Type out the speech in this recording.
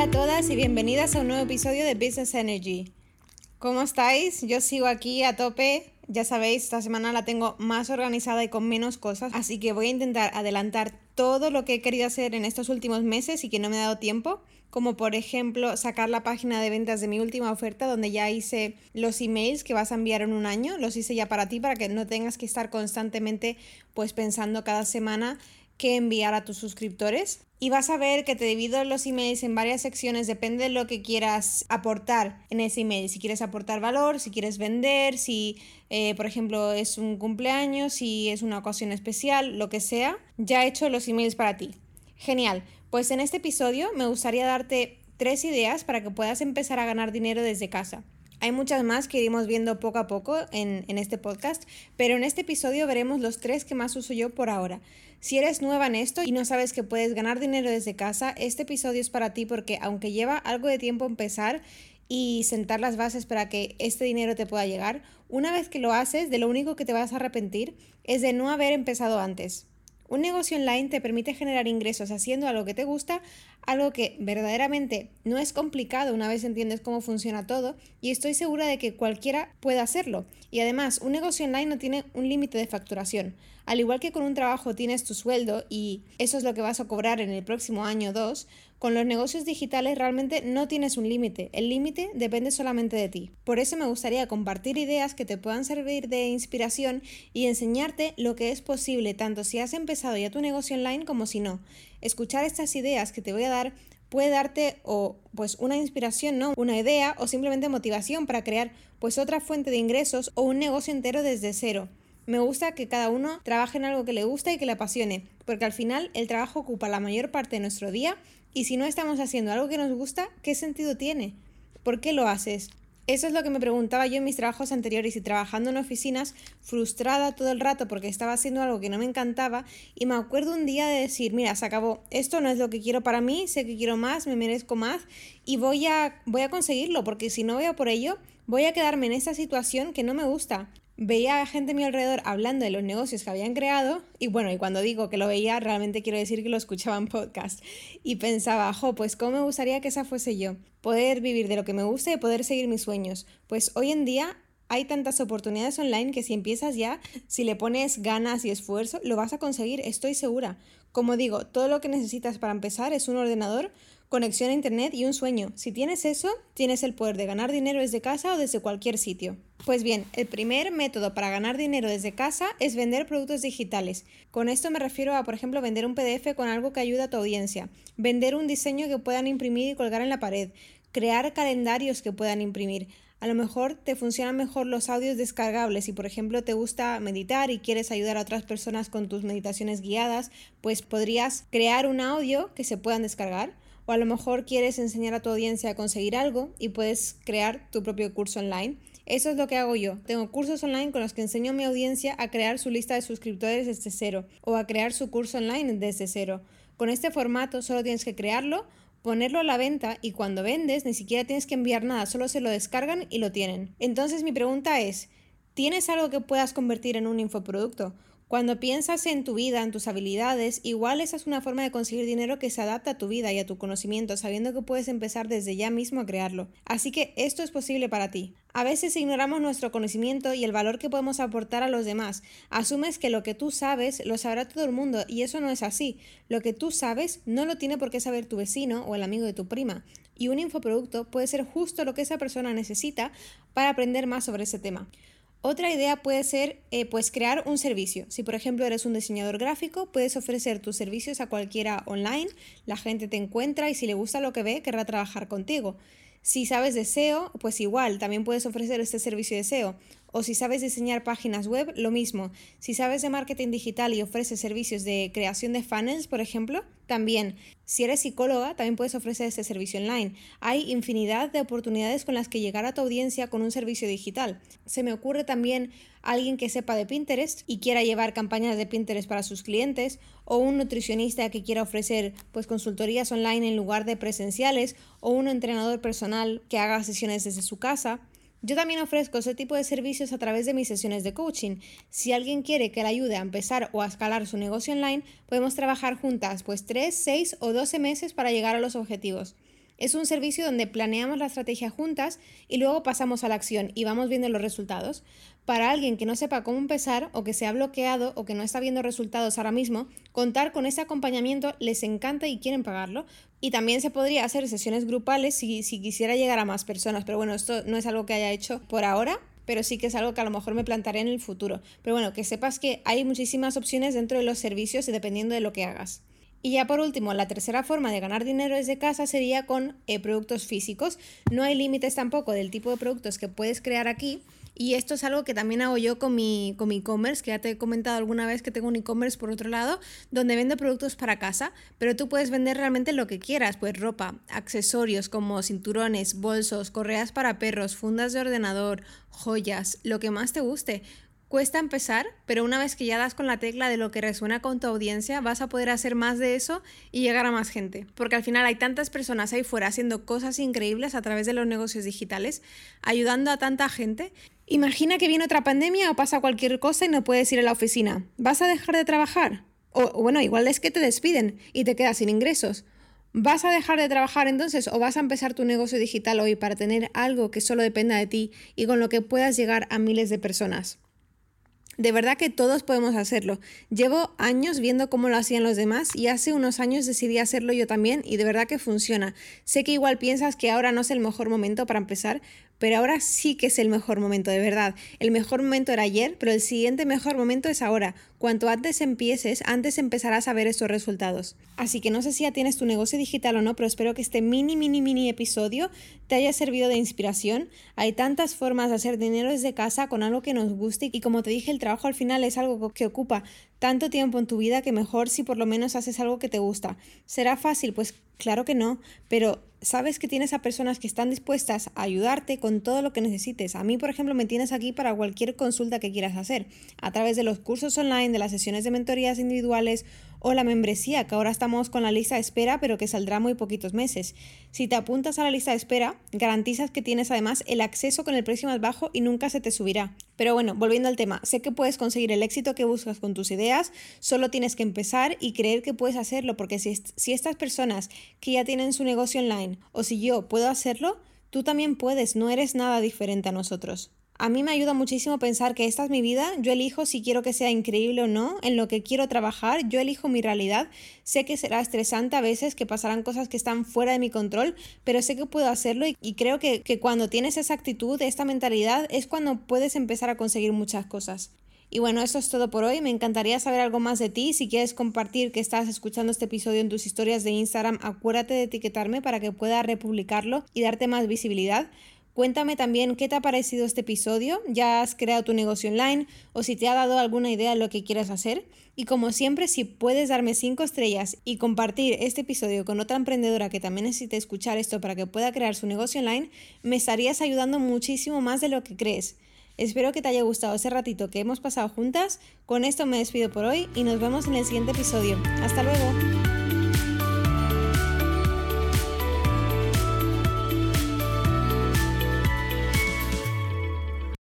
Hola a todas y bienvenidas a un nuevo episodio de Business Energy. ¿Cómo estáis? Yo sigo aquí a tope. Ya sabéis, esta semana la tengo más organizada y con menos cosas, así que voy a intentar adelantar todo lo que he querido hacer en estos últimos meses y que no me ha dado tiempo, como por ejemplo sacar la página de ventas de mi última oferta donde ya hice los emails que vas a enviar en un año, los hice ya para ti para que no tengas que estar constantemente pues pensando cada semana qué enviar a tus suscriptores y vas a ver que te divido los emails en varias secciones, depende de lo que quieras aportar en ese email. Si quieres aportar valor, si quieres vender, si eh, por ejemplo es un cumpleaños, si es una ocasión especial, lo que sea, ya he hecho los emails para ti. Genial, pues en este episodio me gustaría darte tres ideas para que puedas empezar a ganar dinero desde casa. Hay muchas más que iremos viendo poco a poco en, este podcast, pero en este episodio veremos los tres que más uso yo por ahora. Si eres nueva en esto y no sabes que puedes ganar dinero desde casa, este episodio es para ti porque aunque lleva algo de tiempo empezar y sentar las bases para que este dinero te pueda llegar, una vez que lo haces, de lo único que te vas a arrepentir es de no haber empezado antes. Un negocio online te permite generar ingresos haciendo algo que te gusta, algo que verdaderamente no es complicado una vez entiendes cómo funciona todo y estoy segura de que cualquiera puede hacerlo. Y además, un negocio online no tiene un límite de facturación. Al igual que con un trabajo tienes tu sueldo y eso es lo que vas a cobrar en el próximo año o dos, con los negocios digitales realmente no tienes un límite, el límite depende solamente de ti. Por eso me gustaría compartir ideas que te puedan servir de inspiración y enseñarte lo que es posible tanto si has empezado ya tu negocio online como si no. Escuchar estas ideas que te voy a dar puede darte o pues una inspiración, ¿no? Una idea o simplemente motivación para crear pues otra fuente de ingresos o un negocio entero desde cero. Me gusta que cada uno trabaje en algo que le gusta y que le apasione, porque al final el trabajo ocupa la mayor parte de nuestro día y si no estamos haciendo algo que nos gusta, ¿qué sentido tiene? ¿Por qué lo haces? Eso es lo que me preguntaba yo en mis trabajos anteriores y trabajando en oficinas, frustrada todo el rato porque estaba haciendo algo que no me encantaba y me acuerdo un día de decir, mira, se acabó, esto no es lo que quiero para mí, sé que quiero más, me merezco más y voy a, voy a conseguirlo porque si no a por ello, voy a quedarme en esta situación que no me gusta veía a gente a mi alrededor hablando de los negocios que habían creado y bueno, y cuando digo que lo veía, realmente quiero decir que lo escuchaba en podcast y pensaba, jo, pues cómo me gustaría que esa fuese yo, poder vivir de lo que me gusta y poder seguir mis sueños. Pues hoy en día hay tantas oportunidades online que si empiezas ya, si le pones ganas y esfuerzo, lo vas a conseguir, estoy segura. Como digo, todo lo que necesitas para empezar es un ordenador, conexión a internet y un sueño. Si tienes eso, tienes el poder de ganar dinero desde casa o desde cualquier sitio. Pues bien, el primer método para ganar dinero desde casa es vender productos digitales. Con esto me refiero a, por ejemplo, vender un PDF con algo que ayude a tu audiencia, vender un diseño que puedan imprimir y colgar en la pared, crear calendarios que puedan imprimir. A lo mejor te funcionan mejor los audios descargables si por ejemplo te gusta meditar y quieres ayudar a otras personas con tus meditaciones guiadas, pues podrías crear un audio que se puedan descargar. O a lo mejor quieres enseñar a tu audiencia a conseguir algo y puedes crear tu propio curso online. Eso es lo que hago yo. Tengo cursos online con los que enseño a mi audiencia a crear su lista de suscriptores desde cero o a crear su curso online desde cero. Con este formato solo tienes que crearlo, ponerlo a la venta y cuando vendes ni siquiera tienes que enviar nada, solo se lo descargan y lo tienen. Entonces mi pregunta es, ¿tienes algo que puedas convertir en un infoproducto? Cuando piensas en tu vida, en tus habilidades, igual esa es una forma de conseguir dinero que se adapta a tu vida y a tu conocimiento, sabiendo que puedes empezar desde ya mismo a crearlo. Así que esto es posible para ti. A veces ignoramos nuestro conocimiento y el valor que podemos aportar a los demás. Asumes que lo que tú sabes lo sabrá todo el mundo y eso no es así. Lo que tú sabes no lo tiene por qué saber tu vecino o el amigo de tu prima. Y un infoproducto puede ser justo lo que esa persona necesita para aprender más sobre ese tema. Otra idea puede ser eh, pues crear un servicio. Si por ejemplo eres un diseñador gráfico, puedes ofrecer tus servicios a cualquiera online, la gente te encuentra y si le gusta lo que ve, querrá trabajar contigo. Si sabes de SEO, pues igual, también puedes ofrecer este servicio de SEO. O si sabes diseñar páginas web, lo mismo. Si sabes de marketing digital y ofreces servicios de creación de funnels, por ejemplo, también. Si eres psicóloga, también puedes ofrecer este servicio online. Hay infinidad de oportunidades con las que llegar a tu audiencia con un servicio digital. Se me ocurre también alguien que sepa de Pinterest y quiera llevar campañas de Pinterest para sus clientes, o un nutricionista que quiera ofrecer pues consultorías online en lugar de presenciales, o un entrenador personal que haga sesiones desde su casa. Yo también ofrezco ese tipo de servicios a través de mis sesiones de coaching. Si alguien quiere que le ayude a empezar o a escalar su negocio online, podemos trabajar juntas pues 3, 6 o 12 meses para llegar a los objetivos. Es un servicio donde planeamos la estrategia juntas y luego pasamos a la acción y vamos viendo los resultados. Para alguien que no sepa cómo empezar o que se ha bloqueado o que no está viendo resultados ahora mismo, contar con ese acompañamiento les encanta y quieren pagarlo. Y también se podría hacer sesiones grupales si, si quisiera llegar a más personas. Pero bueno, esto no es algo que haya hecho por ahora, pero sí que es algo que a lo mejor me plantaré en el futuro. Pero bueno, que sepas que hay muchísimas opciones dentro de los servicios y dependiendo de lo que hagas. Y ya por último, la tercera forma de ganar dinero desde casa sería con eh, productos físicos. No hay límites tampoco del tipo de productos que puedes crear aquí. Y esto es algo que también hago yo con mi con mi e-commerce, que ya te he comentado alguna vez que tengo un e-commerce por otro lado, donde vendo productos para casa, pero tú puedes vender realmente lo que quieras, pues ropa, accesorios como cinturones, bolsos, correas para perros, fundas de ordenador, joyas, lo que más te guste. Cuesta empezar, pero una vez que ya das con la tecla de lo que resuena con tu audiencia, vas a poder hacer más de eso y llegar a más gente. Porque al final hay tantas personas ahí fuera haciendo cosas increíbles a través de los negocios digitales, ayudando a tanta gente. Imagina que viene otra pandemia o pasa cualquier cosa y no puedes ir a la oficina. ¿Vas a dejar de trabajar? O bueno, igual es que te despiden y te quedas sin ingresos. ¿Vas a dejar de trabajar entonces o vas a empezar tu negocio digital hoy para tener algo que solo dependa de ti y con lo que puedas llegar a miles de personas? De verdad que todos podemos hacerlo. Llevo años viendo cómo lo hacían los demás y hace unos años decidí hacerlo yo también y de verdad que funciona. Sé que igual piensas que ahora no es el mejor momento para empezar, pero ahora sí que es el mejor momento, de verdad. El mejor momento era ayer, pero el siguiente mejor momento es ahora. Cuanto antes empieces, antes empezarás a ver estos resultados. Así que no sé si ya tienes tu negocio digital o no, pero espero que este mini, mini, mini episodio te haya servido de inspiración. Hay tantas formas de hacer dinero desde casa con algo que nos guste y como te dije, el trabajo al final es algo que ocupa tanto tiempo en tu vida que mejor si por lo menos haces algo que te gusta. ¿Será fácil? Pues claro que no, pero sabes que tienes a personas que están dispuestas a ayudarte con todo lo que necesites. A mí, por ejemplo, me tienes aquí para cualquier consulta que quieras hacer, a través de los cursos online, de las sesiones de mentorías individuales o la membresía, que ahora estamos con la lista de espera, pero que saldrá muy poquitos meses. Si te apuntas a la lista de espera, garantizas que tienes además el acceso con el precio más bajo y nunca se te subirá. Pero bueno, volviendo al tema, sé que puedes conseguir el éxito que buscas con tus ideas, solo tienes que empezar y creer que puedes hacerlo, porque si, si estas personas que ya tienen su negocio online o si yo puedo hacerlo, tú también puedes, no eres nada diferente a nosotros. A mí me ayuda muchísimo pensar que esta es mi vida, yo elijo si quiero que sea increíble o no, en lo que quiero trabajar, yo elijo mi realidad, sé que será estresante a veces, que pasarán cosas que están fuera de mi control, pero sé que puedo hacerlo y, creo que, que cuando tienes esa actitud, esta mentalidad, es cuando puedes empezar a conseguir muchas cosas. Y bueno, eso es todo por hoy. Me encantaría saber algo más de ti. Si quieres compartir que estás escuchando este episodio en tus historias de Instagram, acuérdate de etiquetarme para que pueda republicarlo y darte más visibilidad. Cuéntame también qué te ha parecido este episodio, ya has creado tu negocio online o si te ha dado alguna idea de lo que quieres hacer. Y como siempre, si puedes darme 5 estrellas y compartir este episodio con otra emprendedora que también necesite escuchar esto para que pueda crear su negocio online, me estarías ayudando muchísimo más de lo que crees. Espero que te haya gustado ese ratito que hemos pasado juntas. Con esto me despido por hoy y nos vemos en el siguiente episodio. Hasta luego.